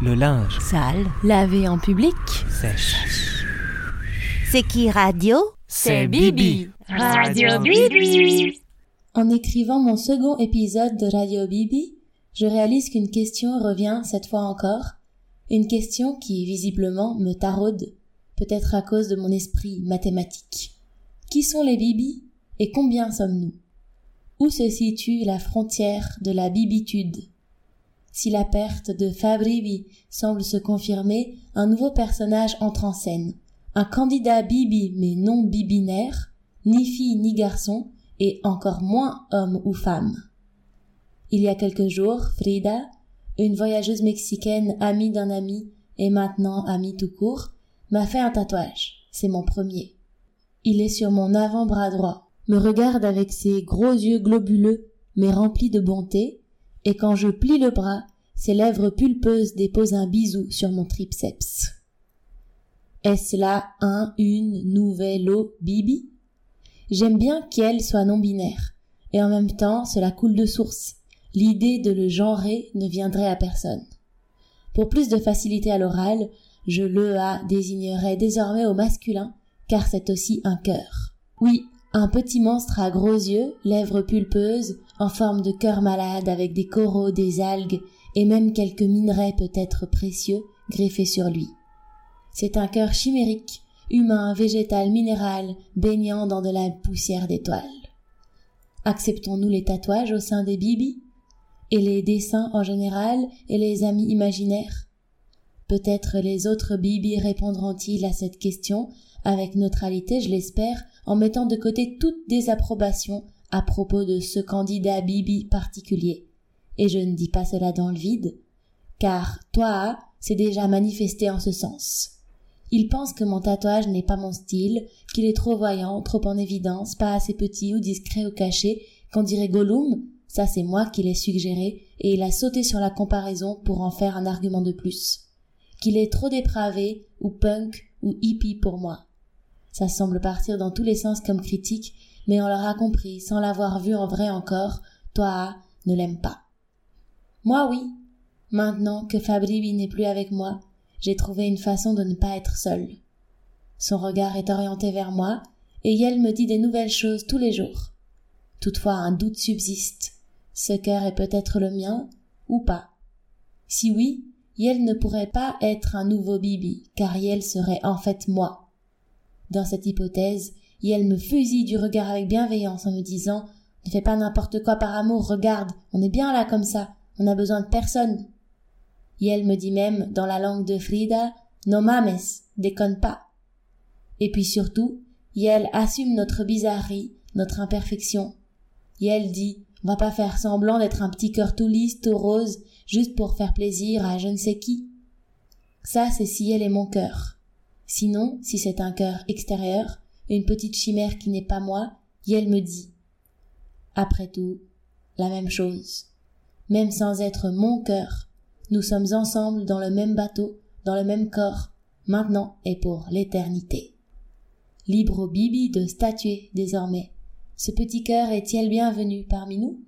Le linge. Sale. Lavé en public. Sèche. C'est qui radio? C'est Bibi. Radio Bibi. En écrivant mon second épisode de Radio Bibi, je réalise qu'une question revient cette fois encore, une question qui visiblement me taraude, peut-être à cause de mon esprit mathématique. Qui sont les Bibi et combien sommes-nous? Où se situe la frontière de la bibitude? Si la perte de Fabribi semble se confirmer, un nouveau personnage entre en scène, un candidat Bibi mais non bibinaire, ni fille ni garçon, et encore moins homme ou femme. Il y a quelques jours, Frida, une voyageuse mexicaine amie d'un ami et maintenant amie tout court, m'a fait un tatouage. C'est mon premier. Il est sur mon avant-bras droit, me regarde avec ses gros yeux globuleux mais remplis de bonté, et quand je plie le bras, ses lèvres pulpeuses déposent un bisou sur mon triceps. Est-ce là un, une, nouvelle eau, Bibi? J'aime bien qu'elle soit non-binaire, et en même temps cela coule de source. L'idée de le genrer ne viendrait à personne. Pour plus de facilité à l'oral, je le a désignerai désormais au masculin, car c'est aussi un cœur. Oui, un petit monstre à gros yeux, lèvres pulpeuses, en forme de cœur malade avec des coraux, des algues et même quelques minerais peut-être précieux greffés sur lui. C'est un cœur chimérique, humain, végétal, minéral, baignant dans de la poussière d'étoiles. Acceptons-nous les tatouages au sein des bibis et les dessins en général et les amis imaginaires? Peut-être les autres bibis répondront-ils à cette question avec neutralité, je l'espère, en mettant de côté toute désapprobation à propos de ce candidat bibi particulier. Et je ne dis pas cela dans le vide, car toi, s'est déjà manifesté en ce sens. Il pense que mon tatouage n'est pas mon style, qu'il est trop voyant, trop en évidence, pas assez petit ou discret ou caché, qu'on dirait Gollum, ça c'est moi qui l'ai suggéré, et il a sauté sur la comparaison pour en faire un argument de plus. Qu'il est trop dépravé, ou punk, ou hippie pour moi. Ça semble partir dans tous les sens comme critique, mais on l'aura compris, sans l'avoir vu en vrai encore, toi, ne l'aime pas. Moi oui. Maintenant que Fabribi n'est plus avec moi, j'ai trouvé une façon de ne pas être seule. Son regard est orienté vers moi, et elle me dit des nouvelles choses tous les jours. Toutefois un doute subsiste. Ce cœur est peut-être le mien, ou pas. Si oui, Yel ne pourrait pas être un nouveau Bibi, car Yel serait en fait moi. Dans cette hypothèse, Yel me fusille du regard avec bienveillance en me disant Ne fais pas n'importe quoi par amour, regarde, on est bien là comme ça, on n'a besoin de personne. Yel me dit même, dans la langue de Frida, No mames, déconne pas. Et puis surtout, Yel assume notre bizarrerie, notre imperfection. Yel dit, on va pas faire semblant d'être un petit cœur tout lisse, tout rose, juste pour faire plaisir à je ne sais qui. Ça, c'est si elle est mon cœur. Sinon, si c'est un cœur extérieur, une petite chimère qui n'est pas moi, Yel me dit. Après tout, la même chose. Même sans être mon cœur, nous sommes ensemble dans le même bateau, dans le même corps, maintenant et pour l'éternité. Libre au Bibi de statuer désormais. Ce petit cœur est-il bienvenu parmi nous?